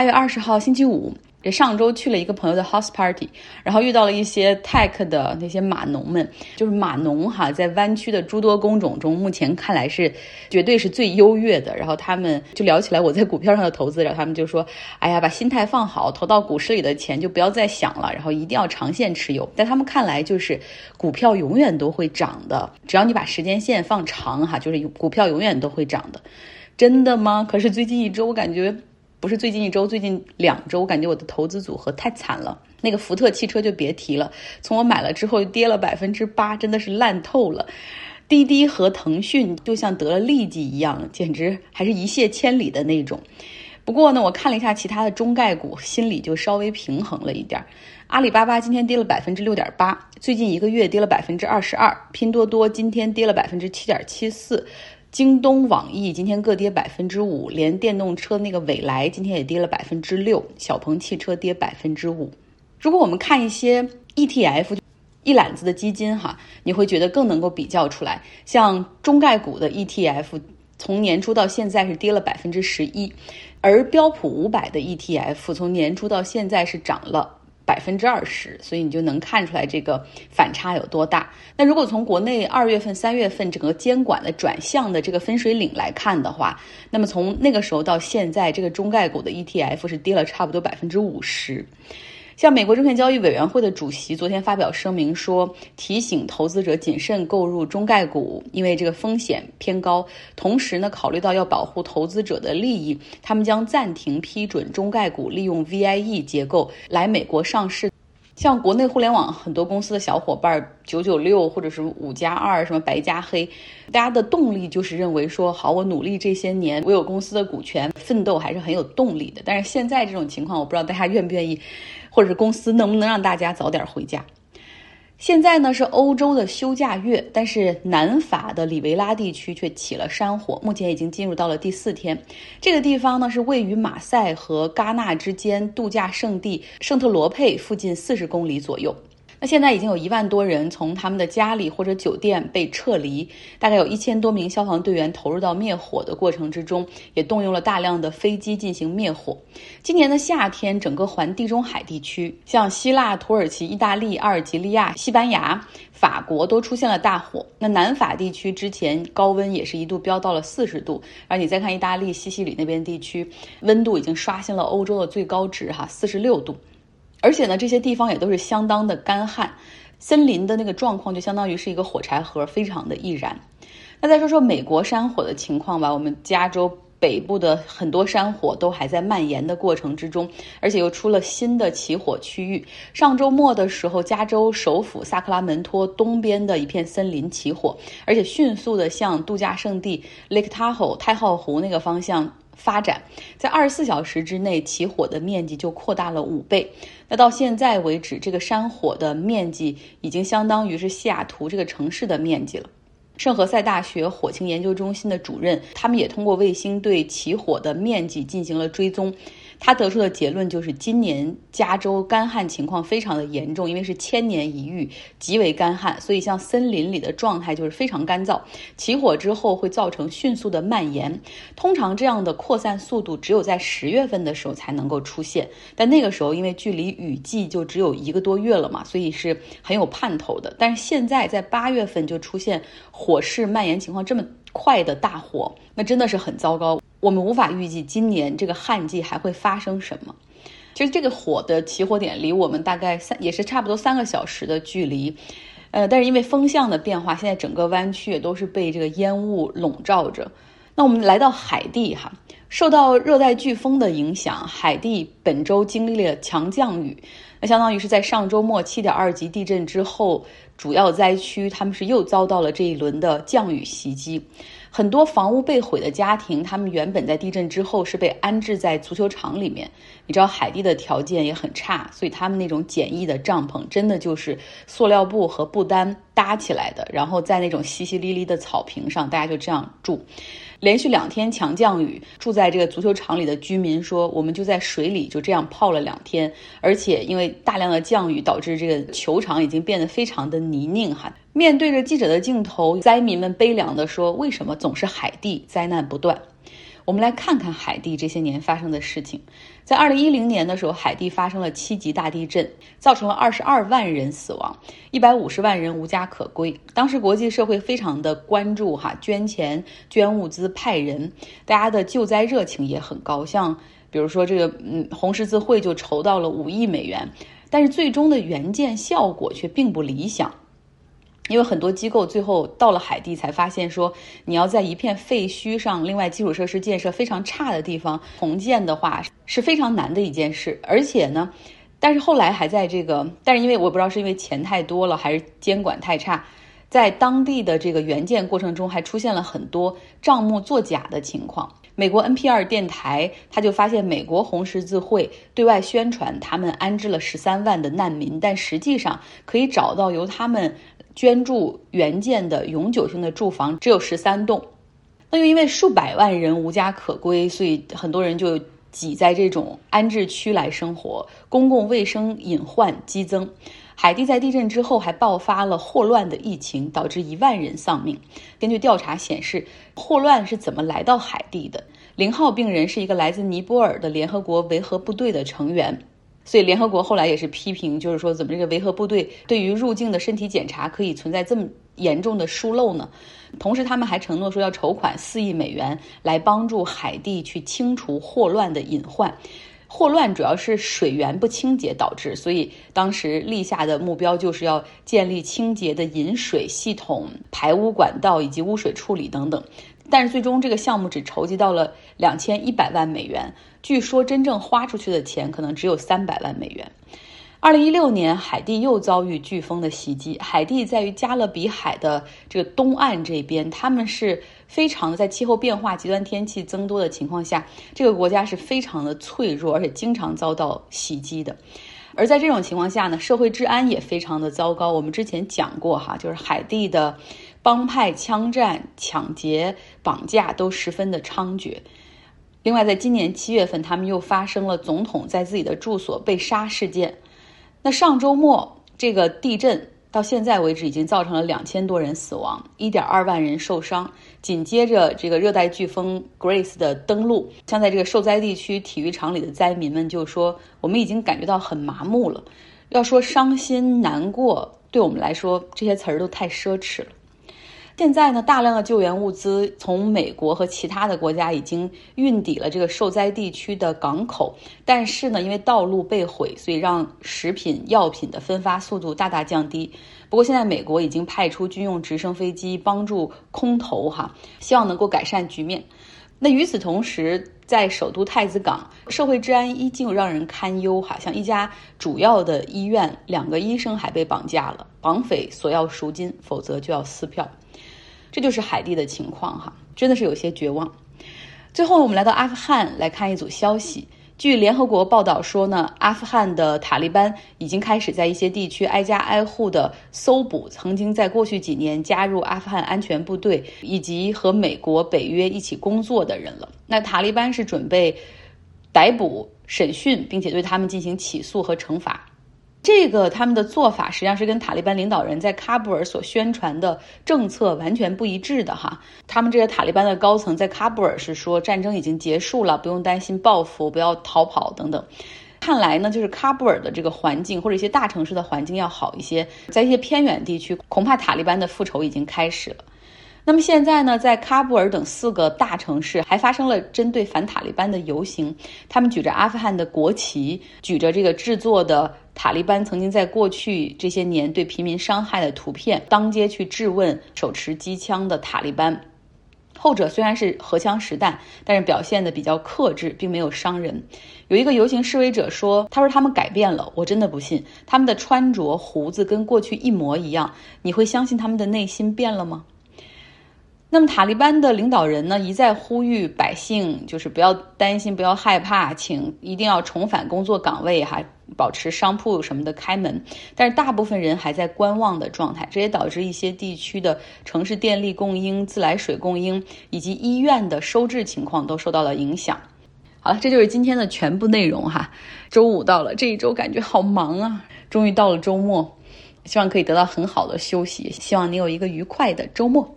八月二十号星期五。上周去了一个朋友的 house party，然后遇到了一些 tech 的那些码农们，就是码农哈，在湾区的诸多工种中，目前看来是绝对是最优越的。然后他们就聊起来我在股票上的投资，然后他们就说：“哎呀，把心态放好，投到股市里的钱就不要再想了，然后一定要长线持有。”在他们看来，就是股票永远都会涨的，只要你把时间线放长哈，就是股票永远都会涨的。真的吗？可是最近一周我感觉。不是最近一周，最近两周，我感觉我的投资组合太惨了。那个福特汽车就别提了，从我买了之后跌了百分之八，真的是烂透了。滴滴和腾讯就像得了痢疾一样，简直还是一泻千里的那种。不过呢，我看了一下其他的中概股，心里就稍微平衡了一点。阿里巴巴今天跌了百分之六点八，最近一个月跌了百分之二十二。拼多多今天跌了百分之七点七四。京东、网易今天各跌百分之五，连电动车那个蔚来今天也跌了百分之六，小鹏汽车跌百分之五。如果我们看一些 ETF，一揽子的基金哈，你会觉得更能够比较出来。像中概股的 ETF，从年初到现在是跌了百分之十一，而标普五百的 ETF 从年初到现在是涨了。百分之二十，所以你就能看出来这个反差有多大。那如果从国内二月份、三月份整个监管的转向的这个分水岭来看的话，那么从那个时候到现在，这个中概股的 ETF 是跌了差不多百分之五十。像美国证券交易委员会的主席昨天发表声明说，提醒投资者谨慎购入中概股，因为这个风险偏高。同时呢，考虑到要保护投资者的利益，他们将暂停批准中概股利用 VIE 结构来美国上市。像国内互联网很多公司的小伙伴，九九六或者是五加二，什么白加黑，大家的动力就是认为说，好，我努力这些年，我有公司的股权，奋斗还是很有动力的。但是现在这种情况，我不知道大家愿不愿意。或者是公司能不能让大家早点回家？现在呢是欧洲的休假月，但是南法的里维拉地区却起了山火，目前已经进入到了第四天。这个地方呢是位于马赛和戛纳之间度假胜地圣特罗佩附近四十公里左右。那现在已经有一万多人从他们的家里或者酒店被撤离，大概有一千多名消防队员投入到灭火的过程之中，也动用了大量的飞机进行灭火。今年的夏天，整个环地中海地区，像希腊、土耳其、意大利、阿尔及利亚、西班牙、法国都出现了大火。那南法地区之前高温也是一度飙到了四十度，而你再看意大利西西里那边地区，温度已经刷新了欧洲的最高值，哈，四十六度。而且呢，这些地方也都是相当的干旱，森林的那个状况就相当于是一个火柴盒，非常的易燃。那再说说美国山火的情况吧，我们加州北部的很多山火都还在蔓延的过程之中，而且又出了新的起火区域。上周末的时候，加州首府萨克拉门托东边的一片森林起火，而且迅速的向度假胜地 Lake Tahoe 太浩湖那个方向。发展在二十四小时之内，起火的面积就扩大了五倍。那到现在为止，这个山火的面积已经相当于是西雅图这个城市的面积了。圣何塞大学火情研究中心的主任，他们也通过卫星对起火的面积进行了追踪。他得出的结论就是，今年加州干旱情况非常的严重，因为是千年一遇，极为干旱，所以像森林里的状态就是非常干燥。起火之后会造成迅速的蔓延，通常这样的扩散速度只有在十月份的时候才能够出现，但那个时候因为距离雨季就只有一个多月了嘛，所以是很有盼头的。但是现在在八月份就出现火势蔓延情况这么快的大火，那真的是很糟糕。我们无法预计今年这个旱季还会发生什么。其实这个火的起火点离我们大概三也是差不多三个小时的距离，呃，但是因为风向的变化，现在整个湾区也都是被这个烟雾笼罩着。那我们来到海地哈，受到热带飓风的影响，海地本周经历了强降雨，那相当于是在上周末七点二级地震之后，主要灾区他们是又遭到了这一轮的降雨袭击。很多房屋被毁的家庭，他们原本在地震之后是被安置在足球场里面。你知道海地的条件也很差，所以他们那种简易的帐篷，真的就是塑料布和布单搭起来的，然后在那种淅淅沥沥的草坪上，大家就这样住。连续两天强降雨，住在这个足球场里的居民说：“我们就在水里就这样泡了两天，而且因为大量的降雨，导致这个球场已经变得非常的泥泞。”哈，面对着记者的镜头，灾民们悲凉地说：“为什么总是海地灾难不断？”我们来看看海地这些年发生的事情。在二零一零年的时候，海地发生了七级大地震，造成了二十二万人死亡，一百五十万人无家可归。当时国际社会非常的关注，哈，捐钱、捐物资、派人，大家的救灾热情也很高。像比如说这个，嗯，红十字会就筹到了五亿美元，但是最终的援建效果却并不理想。因为很多机构最后到了海地才发现，说你要在一片废墟上，另外基础设施建设非常差的地方重建的话是非常难的一件事。而且呢，但是后来还在这个，但是因为我不知道是因为钱太多了还是监管太差，在当地的这个援建过程中还出现了很多账目作假的情况。美国 NPR 电台他就发现，美国红十字会对外宣传他们安置了十三万的难民，但实际上可以找到由他们。捐助援建的永久性的住房只有十三栋，那又因为数百万人无家可归，所以很多人就挤在这种安置区来生活，公共卫生隐患激增。海地在地震之后还爆发了霍乱的疫情，导致一万人丧命。根据调查显示，霍乱是怎么来到海地的？零号病人是一个来自尼泊尔的联合国维和部队的成员。所以联合国后来也是批评，就是说怎么这个维和部队对于入境的身体检查可以存在这么严重的疏漏呢？同时他们还承诺说要筹款四亿美元来帮助海地去清除霍乱的隐患。霍乱主要是水源不清洁导致，所以当时立下的目标就是要建立清洁的饮水系统、排污管道以及污水处理等等。但是最终这个项目只筹集到了两千一百万美元，据说真正花出去的钱可能只有三百万美元。二零一六年，海地又遭遇飓风的袭击。海地在于加勒比海的这个东岸这边，他们是非常的在气候变化、极端天气增多的情况下，这个国家是非常的脆弱，而且经常遭到袭击的。而在这种情况下呢，社会治安也非常的糟糕。我们之前讲过哈，就是海地的。帮派枪战、抢劫、绑架都十分的猖獗。另外，在今年七月份，他们又发生了总统在自己的住所被杀事件。那上周末这个地震到现在为止已经造成了两千多人死亡，一点二万人受伤。紧接着，这个热带飓风 Grace 的登陆，像在这个受灾地区体育场里的灾民们就说：“我们已经感觉到很麻木了。要说伤心难过，对我们来说，这些词儿都太奢侈了。”现在呢，大量的救援物资从美国和其他的国家已经运抵了这个受灾地区的港口，但是呢，因为道路被毁，所以让食品药品的分发速度大大降低。不过现在美国已经派出军用直升飞机帮助空投，哈，希望能够改善局面。那与此同时，在首都太子港，社会治安依旧让人堪忧，哈，像一家主要的医院，两个医生还被绑架了，绑匪索要赎金，否则就要撕票。这就是海地的情况哈，真的是有些绝望。最后，我们来到阿富汗来看一组消息。据联合国报道说呢，阿富汗的塔利班已经开始在一些地区挨家挨户的搜捕曾经在过去几年加入阿富汗安全部队以及和美国、北约一起工作的人了。那塔利班是准备逮捕、审讯，并且对他们进行起诉和惩罚。这个他们的做法实际上是跟塔利班领导人在喀布尔所宣传的政策完全不一致的哈。他们这些塔利班的高层在喀布尔是说战争已经结束了，不用担心报复，不要逃跑等等。看来呢，就是喀布尔的这个环境或者一些大城市的环境要好一些，在一些偏远地区，恐怕塔利班的复仇已经开始了。那么现在呢，在喀布尔等四个大城市还发生了针对反塔利班的游行，他们举着阿富汗的国旗，举着这个制作的塔利班曾经在过去这些年对平民伤害的图片，当街去质问手持机枪的塔利班。后者虽然是荷枪实弹，但是表现的比较克制，并没有伤人。有一个游行示威者说：“他说他们改变了，我真的不信他们的穿着、胡子跟过去一模一样，你会相信他们的内心变了吗？”那么塔利班的领导人呢，一再呼吁百姓，就是不要担心，不要害怕，请一定要重返工作岗位，哈，保持商铺什么的开门。但是大部分人还在观望的状态，这也导致一些地区的城市电力供应、自来水供应以及医院的收治情况都受到了影响。好了，这就是今天的全部内容哈。周五到了，这一周感觉好忙啊，终于到了周末，希望可以得到很好的休息，希望你有一个愉快的周末。